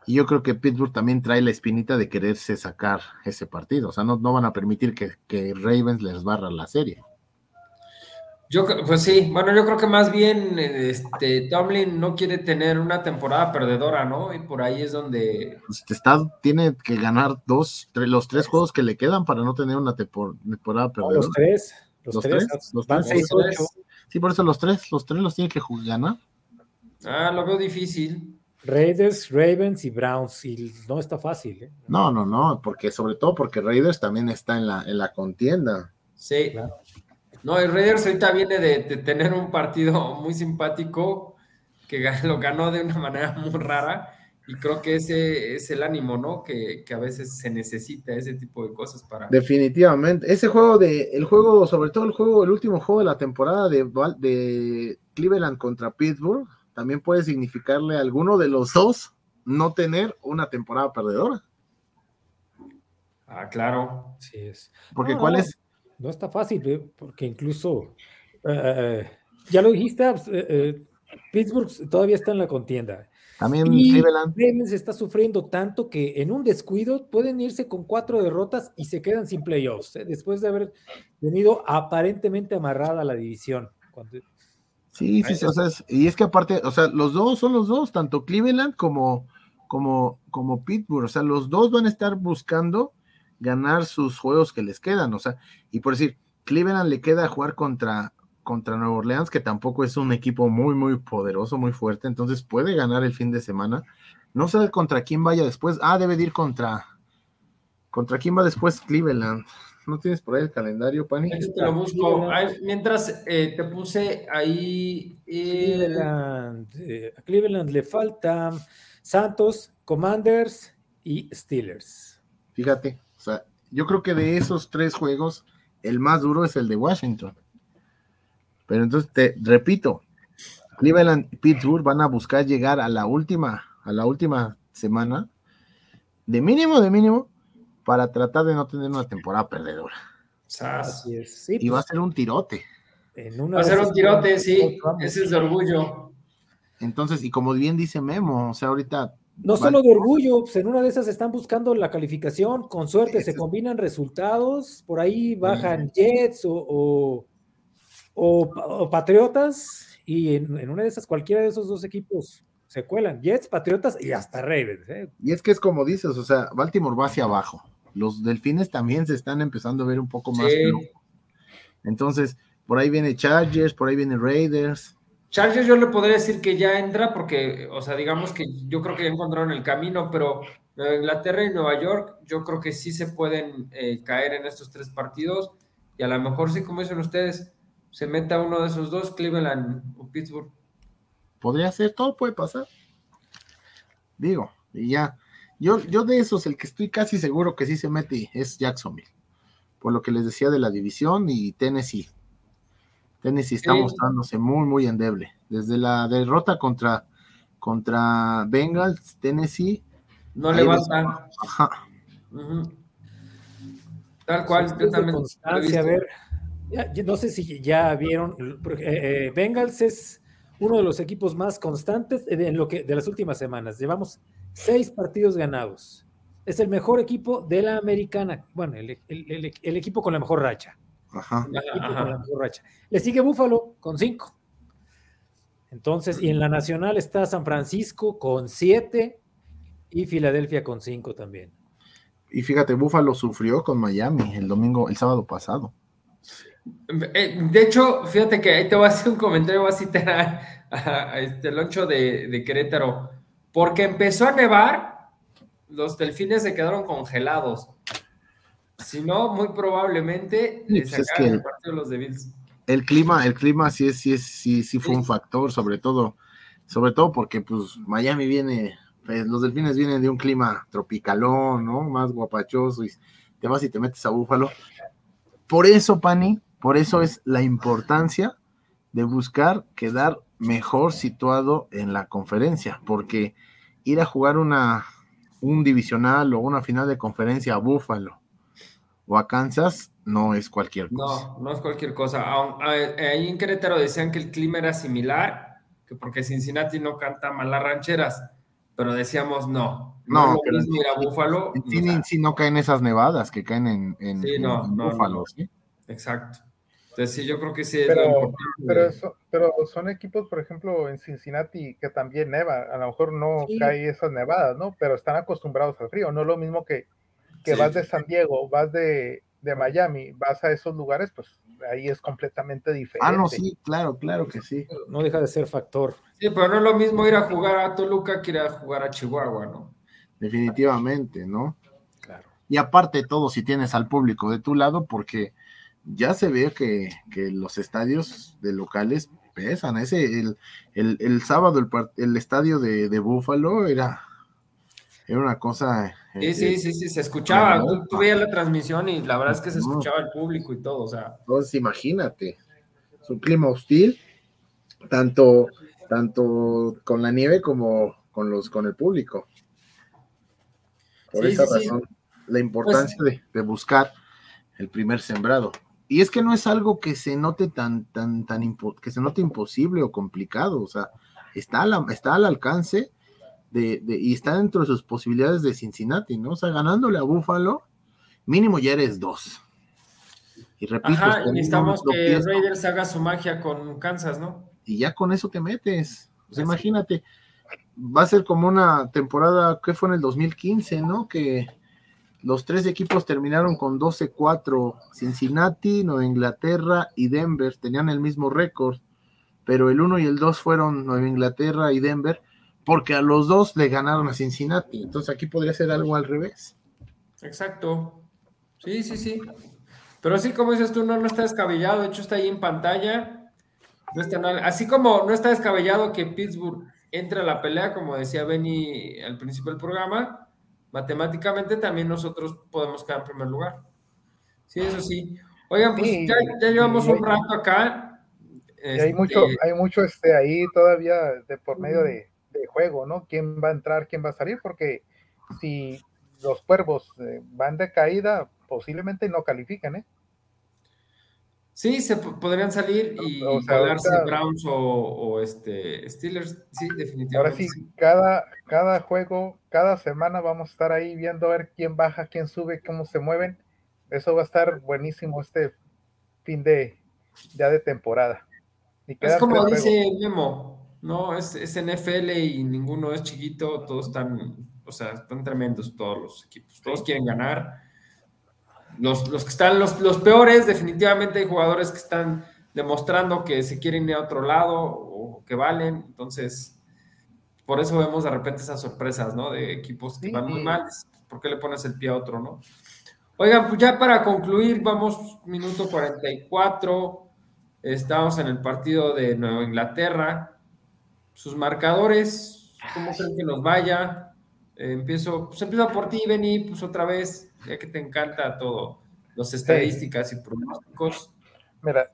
y, yo creo que Pittsburgh también trae la espinita de quererse sacar ese partido. O sea, no, no van a permitir que, que Ravens les barra la serie. Yo, pues sí, bueno, yo creo que más bien este, Tomlin no quiere tener una temporada perdedora, ¿no? Y por ahí es donde. Pues está, tiene que ganar dos, los tres juegos que le quedan para no tener una temporada perdedora. los tres, los, tres, los van tres, Sí, por eso los tres, los tres los tiene que ganar. Ah, lo veo difícil. Raiders, Ravens y Browns, y no está fácil. ¿eh? No, no, no, porque sobre todo porque Raiders también está en la, en la contienda. Sí. Claro. No, el Raiders ahorita viene de, tener un partido muy simpático que lo ganó de una manera muy rara y creo que ese es el ánimo, ¿no? Que, a veces se necesita ese tipo de cosas para... Definitivamente. Ese juego de, el juego, sobre todo el juego, el último juego de la temporada de, de Cleveland contra Pittsburgh, también puede significarle a alguno de los dos no tener una temporada perdedora. Ah, claro. Sí es. Porque ¿cuál es? No está fácil, ¿eh? porque incluso, eh, ya lo dijiste, eh, Pittsburgh todavía está en la contienda. También y Cleveland se está sufriendo tanto que en un descuido pueden irse con cuatro derrotas y se quedan sin playoffs, después de haber tenido aparentemente amarrada la división. Sí, sí, o sea, y es que aparte, o sea, los dos son los dos, tanto Cleveland como, como, como Pittsburgh, o sea, los dos van a estar buscando ganar sus juegos que les quedan, o sea, y por decir, Cleveland le queda jugar contra, contra Nueva Orleans, que tampoco es un equipo muy, muy poderoso, muy fuerte, entonces puede ganar el fin de semana. No sé contra quién vaya después. Ah, debe ir contra. ¿Contra quién va después Cleveland? ¿No tienes por ahí el calendario, Pani? Te lo busco. mientras eh, te puse ahí. Eh, Cleveland, eh, a Cleveland le falta Santos, Commanders y Steelers. Fíjate, yo creo que de esos tres juegos, el más duro es el de Washington. Pero entonces te repito, Cleveland y Pittsburgh van a buscar llegar a la última, a la última semana, de mínimo, de mínimo, para tratar de no tener una temporada perdedora. Así es. y va a ser un tirote. va a ser un tirote, sí. Ese es de orgullo. Entonces, y como bien dice Memo, o sea, ahorita no solo de orgullo, pues en una de esas están buscando la calificación, con suerte se combinan resultados, por ahí bajan Jets o, o, Patriotas, y en, una de esas, cualquiera de esos dos equipos se cuelan, Jets, Patriotas y hasta Ravens. ¿eh? Y es que es como dices, o sea, Baltimore va hacia abajo, los delfines también se están empezando a ver un poco más. Entonces, por ahí viene Chargers, por ahí viene Raiders. Chargers yo le podría decir que ya entra porque, o sea, digamos que yo creo que ya encontraron el camino, pero Nueva Inglaterra y Nueva York yo creo que sí se pueden eh, caer en estos tres partidos y a lo mejor sí, como dicen ustedes, se meta uno de esos dos, Cleveland o Pittsburgh. Podría ser, todo puede pasar. Digo, y ya. Yo, yo de esos, el que estoy casi seguro que sí se mete es Jacksonville. Por lo que les decía de la división y Tennessee. Tennessee está mostrándose muy, muy endeble. Desde la derrota contra, contra Bengals, Tennessee. No levanta. Ajá. Tal cual, a ver, no sé si ya vieron, eh, eh, Bengals es uno de los equipos más constantes en lo que, de las últimas semanas. Llevamos seis partidos ganados. Es el mejor equipo de la americana. Bueno, el, equipo con la mejor racha. Ajá. Le sigue Búfalo con cinco. Entonces, y en la nacional está San Francisco con siete y Filadelfia con cinco también. Y fíjate, Búfalo sufrió con Miami el domingo, el sábado pasado. Eh, de hecho, fíjate que ahí te voy a hacer un comentario, voy a citar a, este Loncho de, de, Querétaro, porque empezó a nevar, los delfines se quedaron congelados. Si no, muy probablemente pues el partido los de Bills. El clima, el clima sí es, sí es, sí, sí fue un factor, sobre todo, sobre todo porque pues Miami viene, pues, los delfines vienen de un clima tropicalón, ¿no? Más guapachoso y te vas y te metes a Búfalo. Por eso, Pani, por eso es la importancia de buscar quedar mejor situado en la conferencia, porque ir a jugar una, un divisional o una final de conferencia a Búfalo o a Kansas no es cualquier cosa. No, no es cualquier cosa. Ahí en Querétaro decían que el clima era similar, que porque Cincinnati no canta malas rancheras, pero decíamos no. No, no ir a Búfalo. Sí, no caen esas nevadas que caen en, en, Búfalo, ¿sí? Exacto. Entonces sí, yo creo que sí es pero, pero, son equipos, por ejemplo, en Cincinnati que también neva, a lo mejor no cae esas nevadas, ¿no? Pero están acostumbrados al frío, no es lo mismo que, que vas de San Diego, vas de, de, Miami, vas a esos lugares, pues ahí es completamente diferente. Ah, no, sí, claro, claro que sí. No deja de ser factor. Sí, pero no es lo mismo ir a jugar a Toluca que ir a jugar a Chihuahua, ¿no? Definitivamente, ¿no? Claro. Y aparte todo, si tienes al público de tu lado, porque ya se ve que, los estadios de locales pesan. Ese, el, el, sábado, el, el estadio de, de Búfalo era, era una cosa. Sí, sí, sí, sí, se escuchaba. Tú, veías la transmisión y la verdad es que se escuchaba el público y todo, o sea. Entonces, imagínate, es un clima hostil, tanto, tanto con la nieve como con los, con el público. Por esa razón, la importancia pues de, de buscar el primer sembrado. Y es que no es algo que se note tan, tan, tan, que se note imposible o complicado, o sea, está, está al alcance de, y está dentro de sus posibilidades de Cincinnati, ¿no? O sea, ganándole a Buffalo, mínimo ya eres dos. Y repito, Ajá, necesitamos que Raiders haga su magia con Kansas, ¿no? Y ya con eso te metes. O sea, imagínate, va a ser como una temporada que fue en el 2015, ¿no? Que los tres equipos terminaron con 12-4. Cincinnati, Nueva Inglaterra y Denver tenían el mismo récord, pero el 1 y el 2 fueron Nueva Inglaterra y Denver, porque a los dos le ganaron a Cincinnati. Entonces aquí podría ser algo al revés. Exacto. Sí, sí, sí. Pero sí, como dices tú, no, no está descabellado. De hecho, está ahí en pantalla. así como no está descabellado que Pittsburgh entre a la pelea, como decía Benny al principio del programa, matemáticamente también nosotros podemos quedar en primer lugar. Sí, eso sí. Oigan, pues ya, llevamos un rato acá. hay mucho, este, hay mucho este, ahí todavía de por medio de, juego, ¿no? ¿Quién va a entrar, quién va a salir? Porque si los cuervos eh, van de caída, posiblemente no califican, ¿eh? Sí, se podrían salir y o Browns o, este Steelers, sí, definitivamente. Ahora sí, cada, cada juego, cada semana vamos a estar ahí viendo a ver quién baja, quién sube, cómo se mueven. Eso va a estar buenísimo este fin de ya de temporada. es como dice Memo, no, es, es NFL y ninguno es chiquito, todos están, o sea, están tremendos todos los equipos, todos quieren ganar los, que están, los, los, peores, definitivamente hay jugadores que están demostrando que se quieren ir a otro lado o que valen. Entonces, por eso vemos de repente esas sorpresas, ¿no? De equipos que van muy mal. ¿Por qué le pones el pie a otro, no? Oigan, pues ya para concluir, vamos minuto 44. Estamos en el partido de Nueva Inglaterra. Sus marcadores, ¿cómo creen que nos vaya? Eh, empiezo, pues empiezo por ti, Benny, pues otra vez, ya que te encanta todo, las estadísticas y pronósticos. Mira,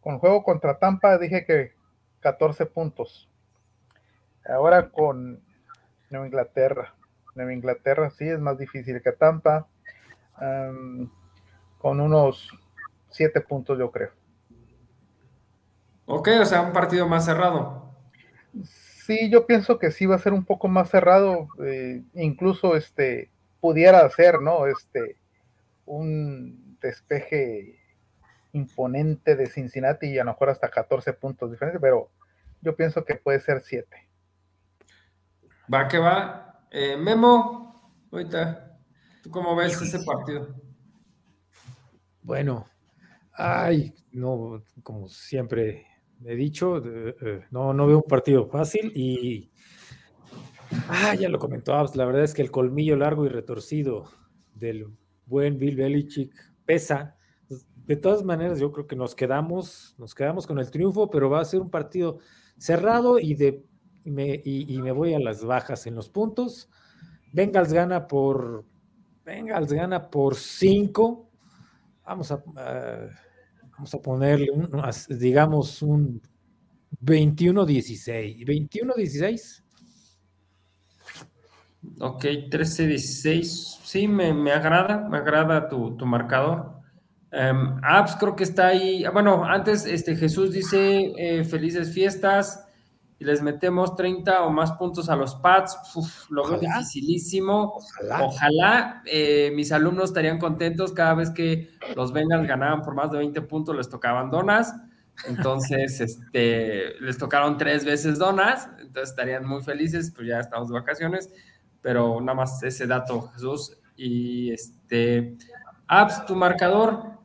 con juego contra Tampa dije que 14 puntos. Ahora con Nueva Inglaterra. Nueva Inglaterra sí es más difícil que Tampa. con unos 7 puntos, yo creo. Ok, o sea, un partido más cerrado. Sí, yo pienso que sí va a ser un poco más cerrado. Eh, incluso este pudiera ser, ¿no? Este un despeje imponente de Cincinnati y a lo mejor hasta 14 puntos diferentes, pero yo pienso que puede ser 7. Va que va. Eh, Memo, ahorita, ¿tú cómo ves ese partido? Bueno, ay, no, como siempre he dicho, eh, no, no veo un partido fácil y, ah, ya lo comentó la verdad es que el colmillo largo y retorcido del buen Bill Belichick pesa de todas maneras, yo creo que nos quedamos, nos quedamos con el triunfo, pero va a ser un partido cerrado y de y, me voy a las bajas en los puntos. Bengals gana por Bengals gana por 5. Vamos a, vamos a ponerle un, digamos un 21-16. 21-16. Ok, 13-16. Sí, me, me, agrada, me agrada tu, tu marcador. Um, Apps creo que está ahí. Ah, bueno, antes este, Jesús dice eh, felices fiestas y les metemos 30 o más puntos a los Pats. lo veo dificilísimo. Ojalá, eh, mis alumnos estarían contentos cada vez que los Bengals ganaban por más de 20 puntos, les tocaban donas. Entonces, [laughs] este, les tocaron tres veces donas, entonces estarían muy felices, pues ya estamos de vacaciones, pero nada más ese dato, Jesús. Y este, Apps, tu marcador,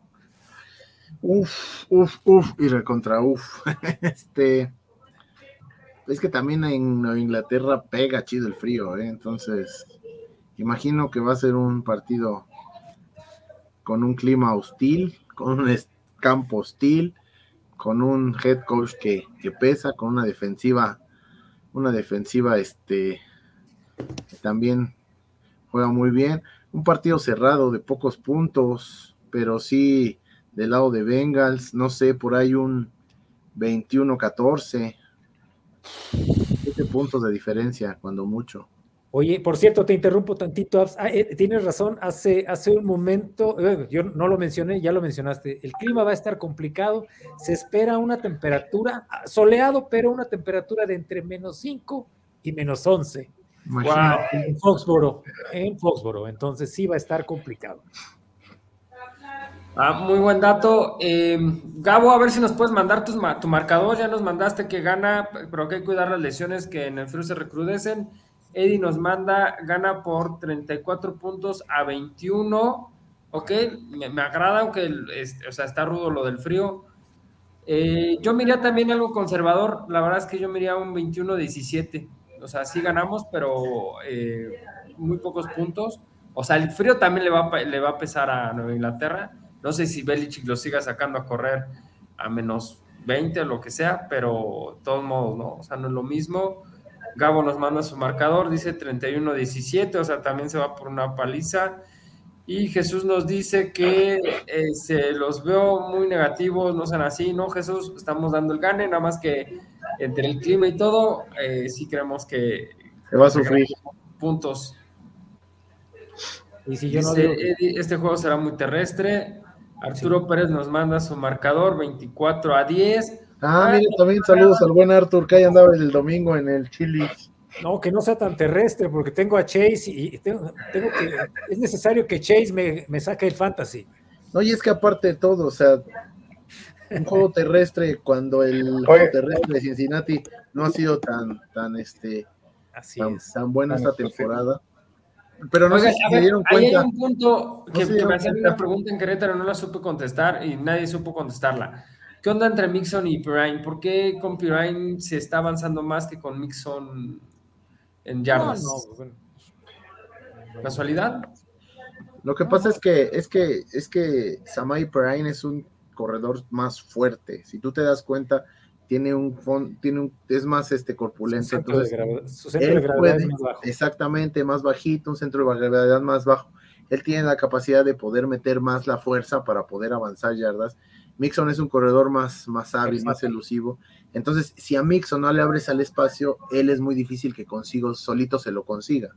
Uf, uf, uf, y recontra uf. [laughs] este. Es que también en Nueva Inglaterra pega chido el frío, ¿eh? entonces imagino que va a ser un partido con un clima hostil, con un campo hostil, con un head coach que, que pesa, con una defensiva, una defensiva este que también juega muy bien, un partido cerrado de pocos puntos, pero sí del lado de Bengals, no sé, por ahí un 21-14, 7 puntos de diferencia, cuando mucho. Oye, por cierto, te interrumpo tantito. Ah, eh, tienes razón, hace, hace un momento, eh, yo no lo mencioné, ya lo mencionaste, el clima va a estar complicado, se espera una temperatura, ah, soleado, pero una temperatura de entre menos 5 y menos 11. Wow, en Foxboro, en Foxboro, entonces sí va a estar complicado. Ah, muy buen dato. Eh, Gabo, a ver si nos puedes mandar tu marcador. Ya nos mandaste que gana, pero que hay que cuidar las lesiones que en el frío se recrudecen. Eddie nos manda, gana por 34 puntos a 21. Ok, me, agrada, aunque o sea, está rudo lo del frío. Eh, yo miría también algo conservador. La verdad es que yo miría un 21-17. O sea, sí ganamos, pero eh, muy pocos puntos. O sea, el frío también le va, le va a pesar a Nueva Inglaterra no sé si Belichick lo siga sacando a correr a menos 20 o lo que sea, pero de todos modos, ¿no? O sea, no es lo mismo. Gabo nos manda su marcador, dice 31-17, o sea, también se va por una paliza. Y Jesús nos dice que eh, se los veo muy negativos, no sean así, ¿no, Jesús? Estamos dando el gane, nada más que entre el clima y todo, eh, sí creemos que se va a sufrir puntos. Y si yo no este juego será muy terrestre, Arturo Pérez nos manda su marcador 24 a 10. Ah, mire, también saludos al buen Artur, que ahí andaba el domingo en el Chili. No, que no sea tan terrestre, porque tengo a Chase y tengo, que, es necesario que Chase me, me saque el fantasy. No, y es que aparte de todo, o sea, un juego terrestre cuando el juego terrestre de Cincinnati no ha sido tan, tan, este, Así tan, es. tan buena esta temporada. Pero no sé si se dieron cuenta. Hay un punto que, me hacían una pregunta en Querétaro, no la supe contestar y nadie supo contestarla. ¿Qué onda entre Mixon y Pirine? ¿Por qué con Pirine se está avanzando más que con Mixon en yardas? No, no, bueno. ¿Casualidad? Lo que pasa es que es que es que Samai Perrine es un corredor más fuerte. Si tú te das cuenta, tiene un fon- tiene un, es más este corpulento. de entonces, gravedad, su centro de gravedad es puede- más bajo. Exactamente, más bajito, un centro de gravedad más bajo. Él tiene la capacidad de poder meter más la fuerza para poder avanzar yardas. Mixon es un corredor más, más hábil, más elusivo. Entonces, si a Mixon no le abres al espacio, él es muy difícil que consiga, solito se lo consiga.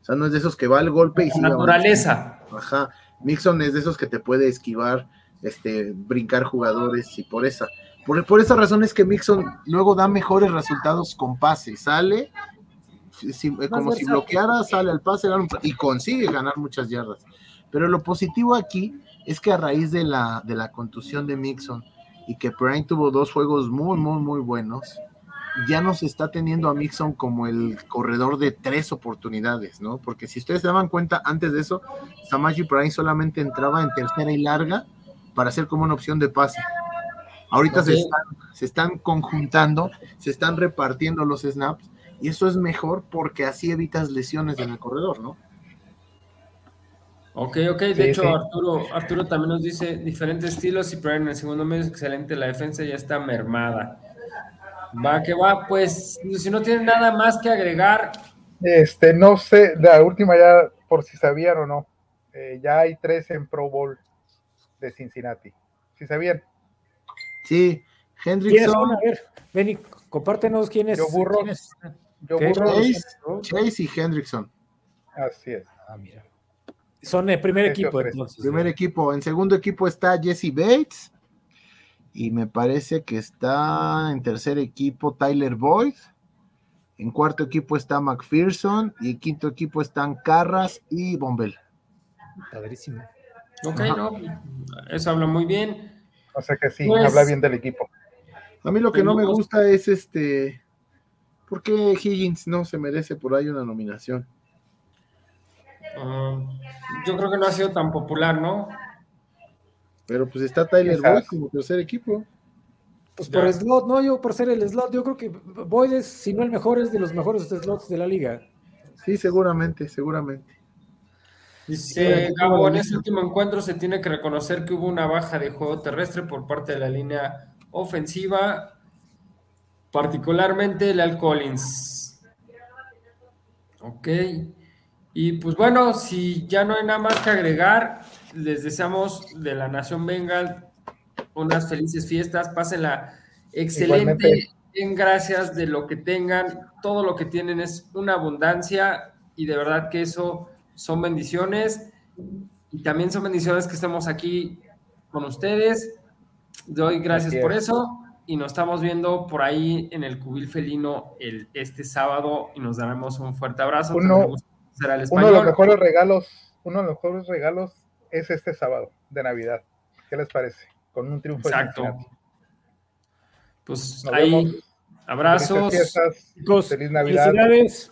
O sea, no es de esos que va al golpe y sigue Naturaleza. Ajá. Mixon es de esos que te puede esquivar, este, brincar jugadores y por esa. Por, por esa razón es que Mixon luego da mejores resultados con pase. Sale, si- eh, como si bloqueara, sale al pase y consigue ganar muchas yardas. Pero lo positivo aquí es que a raíz de la, de la contusión de Mixon y que Prime tuvo dos juegos muy, muy, muy buenos, ya no se está teniendo a Mixon como el corredor de tres oportunidades, ¿no? Porque si ustedes se daban cuenta, antes de eso, Samaji Prime solamente entraba en tercera y larga para hacer como una opción de pase. Ahorita se, están, se están conjuntando, se están repartiendo los snaps, y eso es mejor porque así evitas lesiones en el corredor, ¿no? Ok, ok. De Sí, hecho, sí. Arturo, Arturo también nos dice diferentes estilos y Pirine en el segundo medio es excelente. La defensa ya está mermada. Va que va, pues si no tienen nada más que agregar, Este, no sé, la última ya, por si sabían o no, eh, ya hay tres en Pro Bowl de Cincinnati. ¿Sí sabían? Sí, ¿Quiénes Hendrickson, son? A ver, Benny, compártenos quiénes. Yo burro. quiénes- Yo burro, Chase, Chase y Hendrickson. así es. Ah, mira. Son el primer equipo, entonces. Primer equipo. En segundo equipo está Jesse Bates. Y me parece que está en tercer equipo Tyler Boyd. En cuarto equipo está McPherson. Y en quinto equipo están Carras y Bombell. Padrísimo. Ok, Ajá. no, eso habla muy bien. O sea que sí, Pues- habla bien del equipo. A mí lo que no me gusta es este. ¿Por qué Higgins no se merece por ahí una nominación? Ah, yo creo que no ha sido tan popular, ¿no? Pero pues está Tyler. Boyd como tercer equipo. Pues Ya. por slot, no, yo por ser el slot, yo creo que Boyd es, si no el mejor, es de los mejores slots de la liga. Sí, seguramente, seguramente. Dice Sí, Gabo, en sí. este último encuentro se tiene que reconocer que hubo una baja de juego terrestre por parte de la línea ofensiva, particularmente Leal Collins. Ok. Y pues bueno, si ya no hay nada más que agregar, les deseamos de la Nación Bengal unas felices fiestas, pásenla excelente, Igualmente. en gracias de lo que tengan, todo lo que tienen es una abundancia y de verdad que eso son bendiciones y también son bendiciones que estemos aquí con ustedes. Doy gracias por es. eso y nos estamos viendo por ahí en el Cubil Felino el, este sábado y nos daremos un fuerte abrazo. Uno- de los mejores regalos, uno de los mejores regalos es este sábado de Navidad. ¿Qué les parece? Con un triunfo de Exacto. Pues Nos ahí, vemos. abrazos. Felices fiestas. Chicos, Feliz Navidad. felicidades,